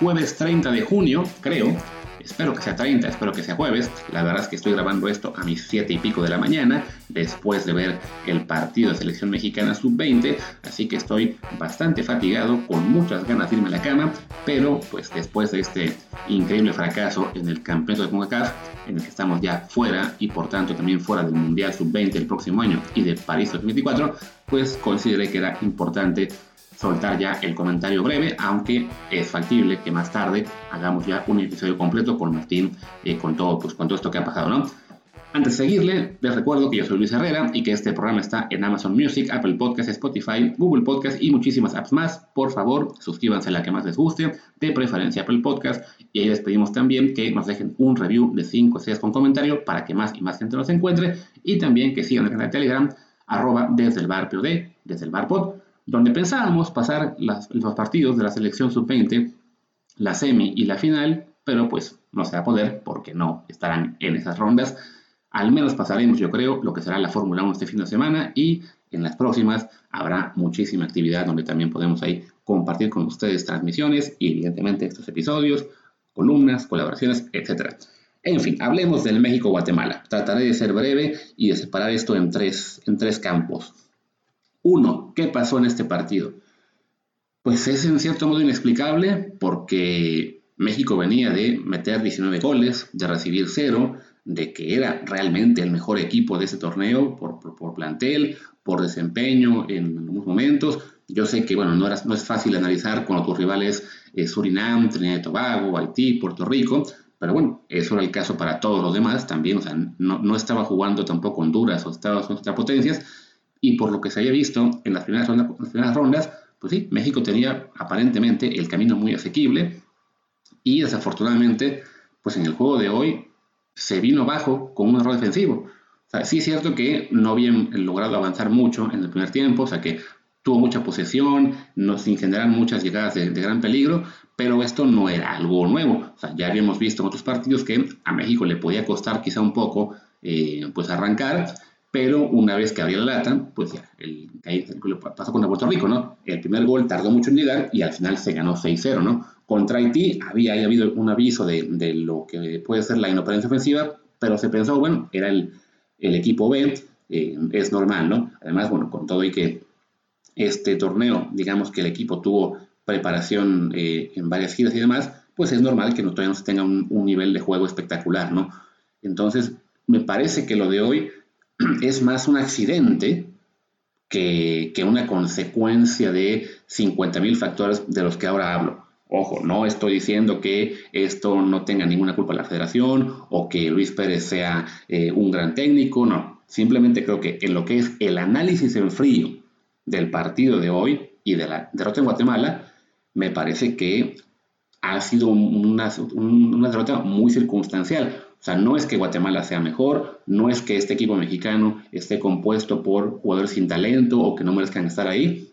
jueves 30 de junio, creo. Espero que sea 30, espero que sea jueves. La verdad es que estoy grabando esto a mis 7 y pico de la mañana, después de ver el partido de selección mexicana sub-20, así que estoy bastante fatigado, con muchas ganas de irme a la cama, pero pues después de este increíble fracaso en el campeonato de CONCACAF, en el que estamos ya fuera y por tanto también fuera del Mundial sub-20 el próximo año y de París 2024, pues consideré que era importante soltar ya el comentario breve, aunque es factible que más tarde hagamos ya un episodio completo con Martín, eh, con, todo, pues, con todo esto que ha pasado, ¿no? Antes de seguirle, les recuerdo que yo soy Luis Herrera y que este programa está en Amazon Music, Apple Podcasts, Spotify, Google Podcasts y muchísimas apps más. Por favor, suscríbanse a la que más les guste, de preferencia Apple Podcasts. Y ahí les pedimos también que nos dejen un review de 5 6 con comentario para que más y más gente nos encuentre. Y también que sigan el canal de Telegram, arroba desde el bar POD, desde el bar pod donde pensábamos pasar los partidos de la selección sub-20, la semi y la final, pero pues no se va a poder porque no estarán en esas rondas. Al menos pasaremos, yo creo, lo que será la Fórmula 1 este fin de semana y en las próximas habrá muchísima actividad donde también podemos ahí compartir con ustedes transmisiones y evidentemente estos episodios, columnas, colaboraciones, etc. En fin, hablemos del México-Guatemala. Trataré de ser breve y de separar esto en tres, en tres campos. Uno, ¿qué pasó en este partido? Pues es en cierto modo inexplicable porque México venía de meter 19 goles, de recibir cero, de que era realmente el mejor equipo de ese torneo por, plantel, por desempeño en algunos momentos. Yo sé que bueno, no, era, no es fácil analizar con tus rivales eh, Surinam, Trinidad y Tobago, Haití, Puerto Rico, pero bueno, eso era el caso para todos los demás también. O sea, no, no estaba jugando tampoco Honduras o Estados Unidos potencias, y por lo que se había visto en las primeras, rondas, pues sí, México tenía aparentemente el camino muy asequible y desafortunadamente, pues en el juego de hoy se vino bajo con un error defensivo. Sí es cierto que no habían logrado avanzar mucho en el primer tiempo, o sea que tuvo mucha posesión, no, sin generar muchas llegadas de, gran peligro, pero esto no era algo nuevo. Ya habíamos visto en otros partidos que a México le podía costar quizá un poco eh, pues arrancar, pero una vez que abrió la lata, pues ya, el, pasó contra Puerto Rico, ¿no? El primer gol tardó mucho en llegar y al final se ganó 6-0, ¿no? Contra Haití había, habido un aviso de, de, lo que puede ser la inoperancia ofensiva, pero se pensó, bueno, era el, el equipo B, eh, es normal, ¿no? Además, bueno, con todo y que este torneo, digamos que el equipo tuvo preparación eh, en varias giras y demás, pues es normal que no, todavía no se tenga un, un nivel de juego espectacular, ¿no? Entonces, me parece que lo de hoy es más un accidente que, una consecuencia de 50.000 factores de los que ahora hablo. Ojo, no estoy diciendo que esto no tenga ninguna culpa la federación o que Luis Pérez sea eh, un gran técnico, no. Simplemente creo que en lo que es el análisis en frío del partido de hoy y de la derrota en Guatemala, me parece que ha sido una, una derrota muy circunstancial. O sea, no es que Guatemala sea mejor, no es que este equipo mexicano esté compuesto por jugadores sin talento o que no merezcan estar ahí.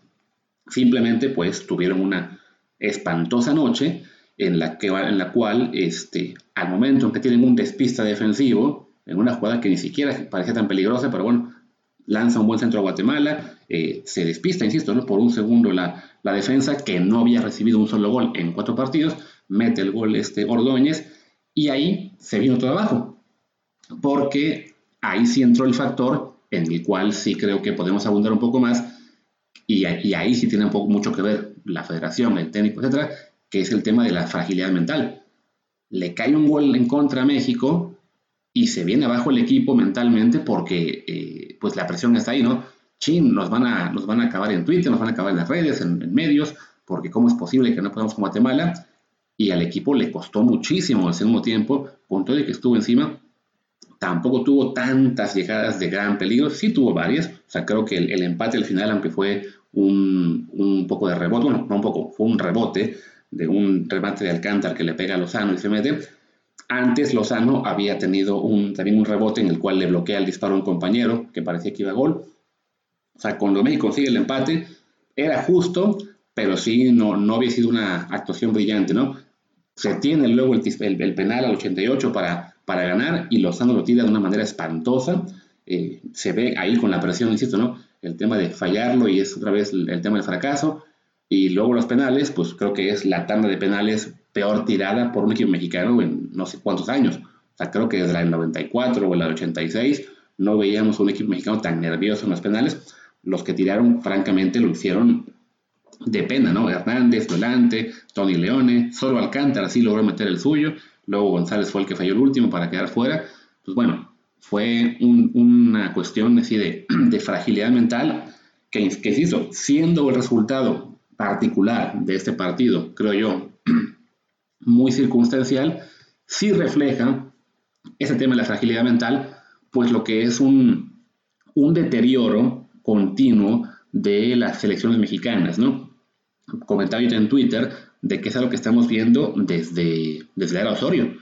Simplemente pues tuvieron una espantosa noche en la, que, en la cual este, al momento en que tienen un despista defensivo, en una jugada que ni siquiera parecía tan peligrosa, pero bueno, lanza un buen centro a Guatemala, eh, se despista, insisto, ¿no? por un segundo la, la, defensa que no había recibido un solo gol en cuatro partidos, mete el gol este Ordóñez y ahí se vino todo abajo, porque ahí sí entró el factor en el cual sí creo que podemos abundar un poco más, y, ahí sí tiene un poco, mucho que ver la federación, el técnico, etcétera, que es el tema de la fragilidad mental. Le cae un gol en contra a México y se viene abajo el equipo mentalmente porque eh, pues la presión está ahí, ¿no? Chin, nos van, a, nos van a acabar en Twitter, nos van a acabar en las redes, en, en medios, porque cómo es posible que no podamos con Guatemala y al equipo le costó muchísimo el segundo tiempo, con todo el que estuvo encima, tampoco tuvo tantas llegadas de gran peligro, sí tuvo varias, o sea, creo que el, empate al final, aunque fue un, un, poco de rebote, bueno, no un poco, fue un rebote de un remate de Alcántara que le pega a Lozano y se mete, antes Lozano había tenido un, también un rebote en el cual le bloquea el disparo a un compañero que parecía que iba a gol, o sea, cuando México consigue el empate, era justo, pero sí no, no había sido una actuación brillante, ¿no? Se tiene luego el, penal al 88 para, para ganar y Lozano lo tira de una manera espantosa. Eh, se ve ahí con la presión, insisto, ¿no? El tema de fallarlo y es otra vez el, tema del fracaso. Y luego los penales, pues creo que es la tanda de penales peor tirada por un equipo mexicano en no sé cuántos años. O sea, creo que desde el 94 o el 86 no veíamos un equipo mexicano tan nervioso en los penales. Los que tiraron, francamente, lo hicieron de pena, ¿no? Hernández, Volante, Tony Leone, solo Alcántara sí logró meter el suyo, luego González fue el que falló el último para quedar fuera. Pues bueno, fue una cuestión de, fragilidad mental que, que hizo, siendo el resultado particular de este partido, creo yo, muy circunstancial, sí refleja ese tema de la fragilidad mental, pues lo que es un, un deterioro continuo de las selecciones mexicanas, ¿no? Comentaba en Twitter de que es algo que estamos viendo desde, desde la era Osorio,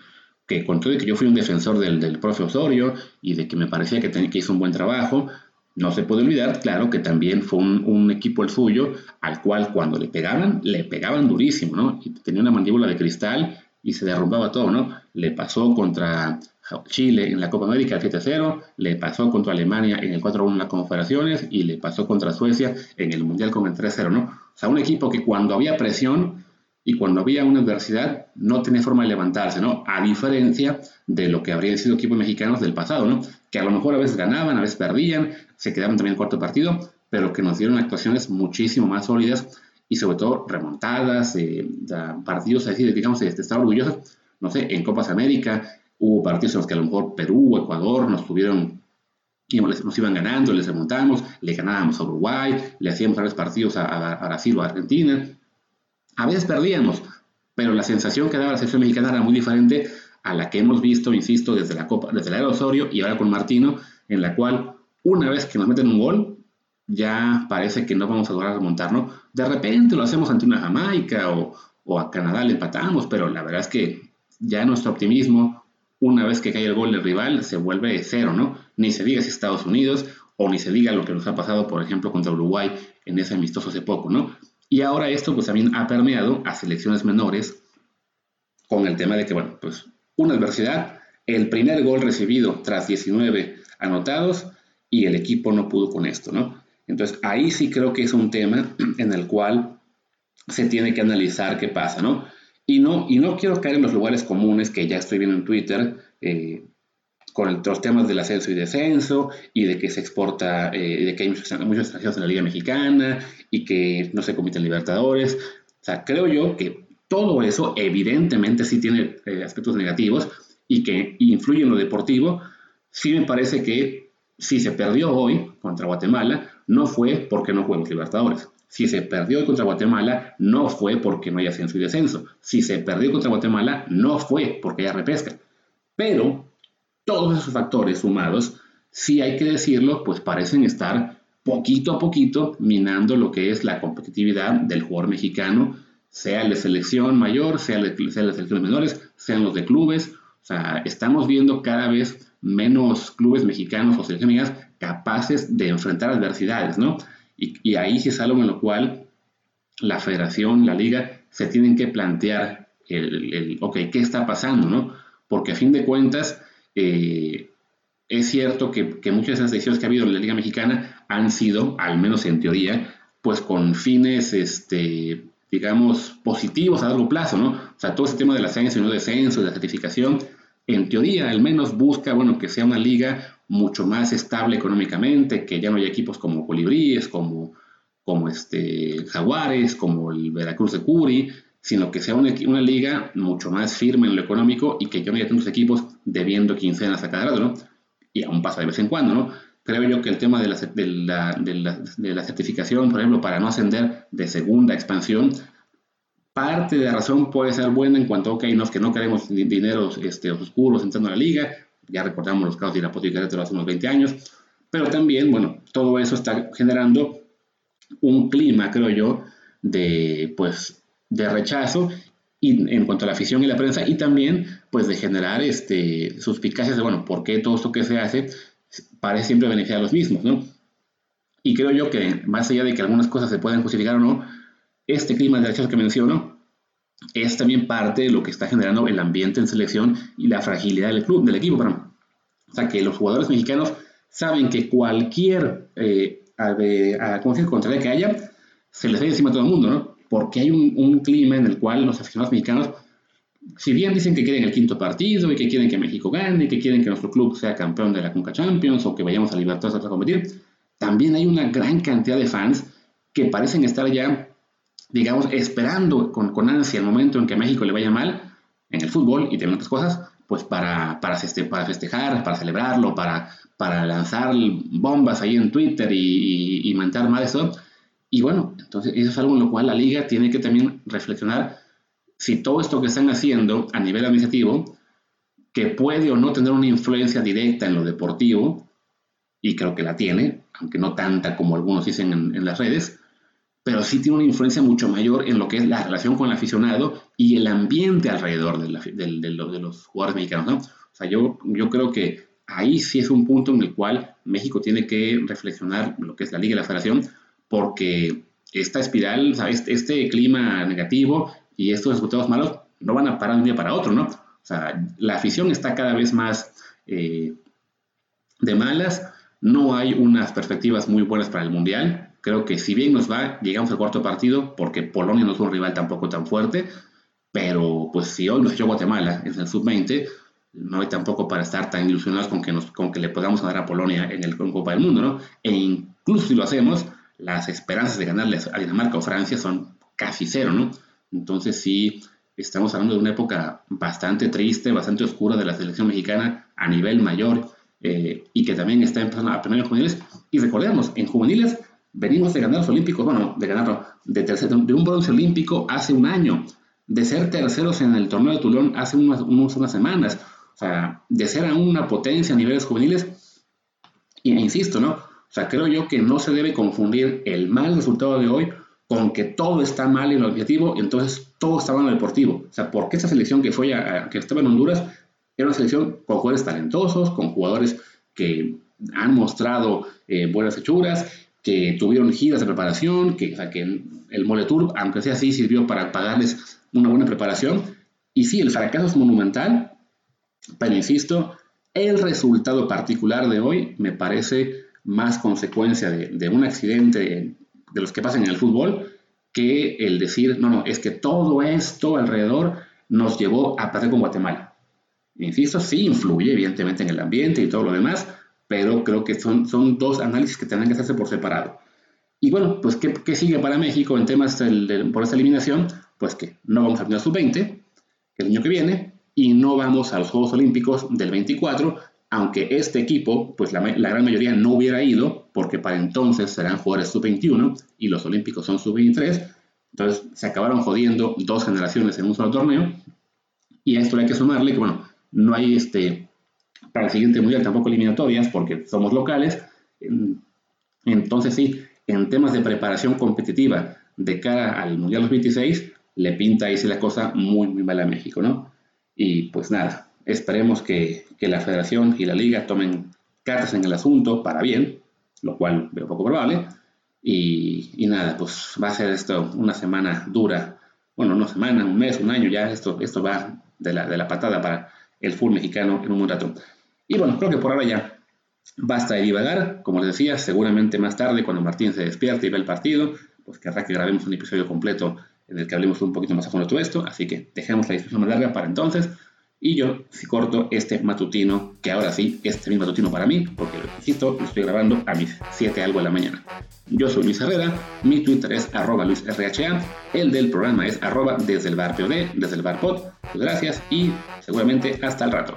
que con todo de que yo fui un defensor del, del profe Osorio y de que me parecía que, tenía, que hizo un buen trabajo, no se puede olvidar, claro, que también fue un, equipo el suyo, al cual cuando le pegaban, le pegaban durísimo, ¿no? Y tenía una mandíbula de cristal y se derrumbaba todo, ¿no? Le pasó contra Chile en la Copa América 7-0, le pasó contra Alemania en el 4-1 en las Confederaciones y le pasó contra Suecia en el Mundial con el 3-0, ¿no? O sea, un equipo que cuando había presión y cuando había una adversidad no tenía forma de levantarse, ¿no? A diferencia de lo que habrían sido equipos mexicanos del pasado, ¿no? Que a lo mejor a veces ganaban, a veces perdían, se quedaban también en cuarto partido, pero que nos dieron actuaciones muchísimo más sólidas y sobre todo remontadas, eh, partidos así, digamos, de estar orgullosos, no sé, en Copas América hubo partidos en los que a lo mejor Perú, Ecuador nos tuvieron nos iban ganando, les remontamos, le ganábamos a Uruguay, le hacíamos varios partidos a, a Brasil o a Argentina, a veces perdíamos, pero la sensación que daba la selección mexicana era muy diferente a la que hemos visto, insisto, desde la Copa, desde la era Osorio y ahora con Martino, en la cual una vez que nos meten un gol, ya parece que no vamos a lograr remontarnos. De repente lo hacemos ante una Jamaica o, o a Canadá le empatamos, pero la verdad es que ya nuestro optimismo, una vez que cae el gol del rival, se vuelve cero, ¿no? Ni se diga si Estados Unidos o ni se diga lo que nos ha pasado, por ejemplo, contra Uruguay en ese amistoso hace poco, ¿no? Y ahora esto pues también ha permeado a selecciones menores con el tema de que, bueno, pues una adversidad, el primer gol recibido tras 19 anotados y el equipo no pudo con esto, ¿no? Entonces ahí sí creo que es un tema en el cual se tiene que analizar qué pasa, ¿no? Y no, y no quiero caer en los lugares comunes que ya estoy viendo en Twitter, eh, con los temas del ascenso y descenso y de que se exporta, eh, de que hay muchos, muchos extranjeros en la Liga Mexicana y que no se comiten libertadores. O sea, creo yo que todo eso evidentemente sí tiene eh, aspectos negativos y que influye en lo deportivo. Sí me parece que si se perdió hoy contra Guatemala, no fue porque no juegos libertadores. Si se perdió contra Guatemala, no fue porque no haya ascenso y descenso. Si se perdió contra Guatemala, no fue porque haya repesca. Pero todos esos factores sumados, sí hay que decirlo, pues parecen estar poquito a poquito minando lo que es la competitividad del jugador mexicano, sea de selección mayor, sea de, sea de selecciones menores, sean los de clubes. O sea, estamos viendo cada vez menos clubes mexicanos o selecciones mexicanas capaces de enfrentar adversidades, ¿no? Y, ahí sí es algo en lo cual la federación, la liga, se tienen que plantear el, ok, ¿qué está pasando, no? Porque a fin de cuentas, eh, es cierto que, muchas de esas decisiones que ha habido en la Liga Mexicana han sido, al menos en teoría, pues con fines, este, digamos, positivos a largo plazo, ¿no? O sea, todo ese tema del ascenso y no descenso, de la certificación, en teoría al menos busca, bueno, que sea una liga mucho más estable económicamente, que ya no haya equipos como Colibríes, como, como este, Jaguares, como el Veracruz de Curi, sino que sea una, liga mucho más firme en lo económico y que ya no haya tantos equipos debiendo quincenas a cada lado, ¿no? Y aún pasa de vez en cuando, ¿no? Creo yo que el tema de la, de la, de la, certificación, por ejemplo, para no ascender de segunda expansión, parte de la razón puede ser buena en cuanto ok, no, que no queremos dineros este, oscuros entrando a la liga, ya recordamos los casos de Irapuato y Querétaro hace unos 20 años, pero también, bueno, todo eso está generando un clima, creo yo, de, pues, de rechazo y, en cuanto a la afición y la prensa y también pues de generar este, suspicacias de, bueno, ¿por qué todo esto que se hace parece siempre beneficiar a los mismos, ¿no? Y creo yo que más allá de que algunas cosas se puedan justificar o no, este clima de rechazo que menciono es también parte de lo que está generando el ambiente en selección y la fragilidad del club, del equipo, perdón. O sea, que los jugadores mexicanos saben que cualquier eh, a, a, que haya, se les da encima a todo el mundo, ¿no? porque hay un, clima en el cual los aficionados mexicanos, si bien dicen que quieren el quinto partido y que quieren que México gane, y que quieren que nuestro club sea campeón de la Conca Champions o que vayamos a Libertadores a competir, también hay una gran cantidad de fans que parecen estar ya, digamos, esperando con, con ansia el momento en que a México le vaya mal en el fútbol y también otras cosas, pues para, para, para festejar, para celebrarlo, para, para lanzar bombas ahí en Twitter y, y, mandar mal eso. Y bueno, entonces eso es algo en lo cual la liga tiene que también reflexionar si todo esto que están haciendo a nivel administrativo, que puede o no tener una influencia directa en lo deportivo, y creo que la tiene, aunque no tanta como algunos dicen en las redes, pero sí tiene una influencia mucho mayor en lo que es la relación con el aficionado y el ambiente alrededor de, los jugadores mexicanos, ¿no? O sea, yo, yo creo que ahí sí es un punto en el cual México tiene que reflexionar lo que es la Liga y la Federación, porque esta espiral, ¿sabes? este clima negativo y estos resultados malos no van a parar de un día para otro, ¿no? O sea, la afición está cada vez más eh, de malas, no hay unas perspectivas muy buenas para el Mundial, Creo que si bien nos va, llegamos al cuarto partido, porque Polonia no es un rival tampoco tan fuerte, pero pues si hoy nos echó Guatemala en el sub-20, no hay tampoco para estar tan ilusionados con que, nos, con que le podamos dar a Polonia en el Copa del Mundo, ¿no? E incluso si lo hacemos, las esperanzas de ganarle a Dinamarca o Francia son casi cero, ¿no? Entonces sí, estamos hablando de una época bastante triste, bastante oscura de la selección mexicana a nivel mayor eh, y que también está empezando a aprender en juveniles. Y recordemos, en juveniles Venimos de ganar los Olímpicos, bueno, de ganarlo, de, de un bronce olímpico hace un año, de ser terceros en el torneo de Tulón hace unas, unas semanas, o sea, de ser aún una potencia a niveles juveniles, e insisto, ¿no? O sea, creo yo que no se debe confundir el mal resultado de hoy con que todo está mal en lo objetivo, entonces todo está mal en lo deportivo. O sea, porque esa selección que fue a, que estaba en Honduras era una selección con jugadores talentosos, con jugadores que han mostrado eh, buenas hechuras, que tuvieron giras de preparación, que, el Moletour, aunque sea así, sirvió para pagarles una buena preparación. Y sí, el fracaso es monumental, pero insisto, el resultado particular de hoy me parece más consecuencia de, un accidente de los que pasan en el fútbol que el decir, no, no, es que todo esto alrededor nos llevó a perder con Guatemala. Insisto, sí influye evidentemente en el ambiente y todo lo demás, pero creo que son, son dos análisis que tendrán que hacerse por separado. Y bueno, pues ¿qué, qué sigue para México en temas por esta eliminación? Pues que no vamos a tener sub-20, que el año que viene, y no vamos a los Juegos Olímpicos del 24, aunque este equipo, pues la, la gran mayoría no hubiera ido, porque para entonces serán jugadores sub-21 y los Olímpicos son sub-23, entonces se acabaron jodiendo dos generaciones en un solo torneo, y a esto hay que sumarle que, bueno, no hay este, para el siguiente mundial tampoco eliminatorias porque somos locales. Entonces sí, en temas de preparación competitiva de cara al Mundial 2026, le pinta ahí la cosa muy, muy mal a México, ¿no? Y pues nada, esperemos que, que, la federación y la liga tomen cartas en el asunto para bien, lo cual veo poco probable. Y, y, nada, pues va a ser esto una semana dura, bueno, una semana, un mes, un año, ya esto, esto va de la, de la patada para el fútbol mexicano en un rato. Y bueno, creo que por ahora ya basta de divagar. Como les decía, seguramente más tarde, cuando Martín se despierte y ve el partido, pues querrá que grabemos un episodio completo en el que hablemos un poquito más a fondo de todo esto. Así que dejemos la discusión más larga para entonces. Y yo, si corto este matutino, que ahora sí, este mismo matutino para mí, porque lo insisto, lo estoy grabando a mis 7 algo de la mañana. Yo soy Luis Herrera, mi Twitter es arroba LuisRHA, el del programa es arroba desde el bar POD, desde el bar POD. Muchas gracias y seguramente hasta el rato.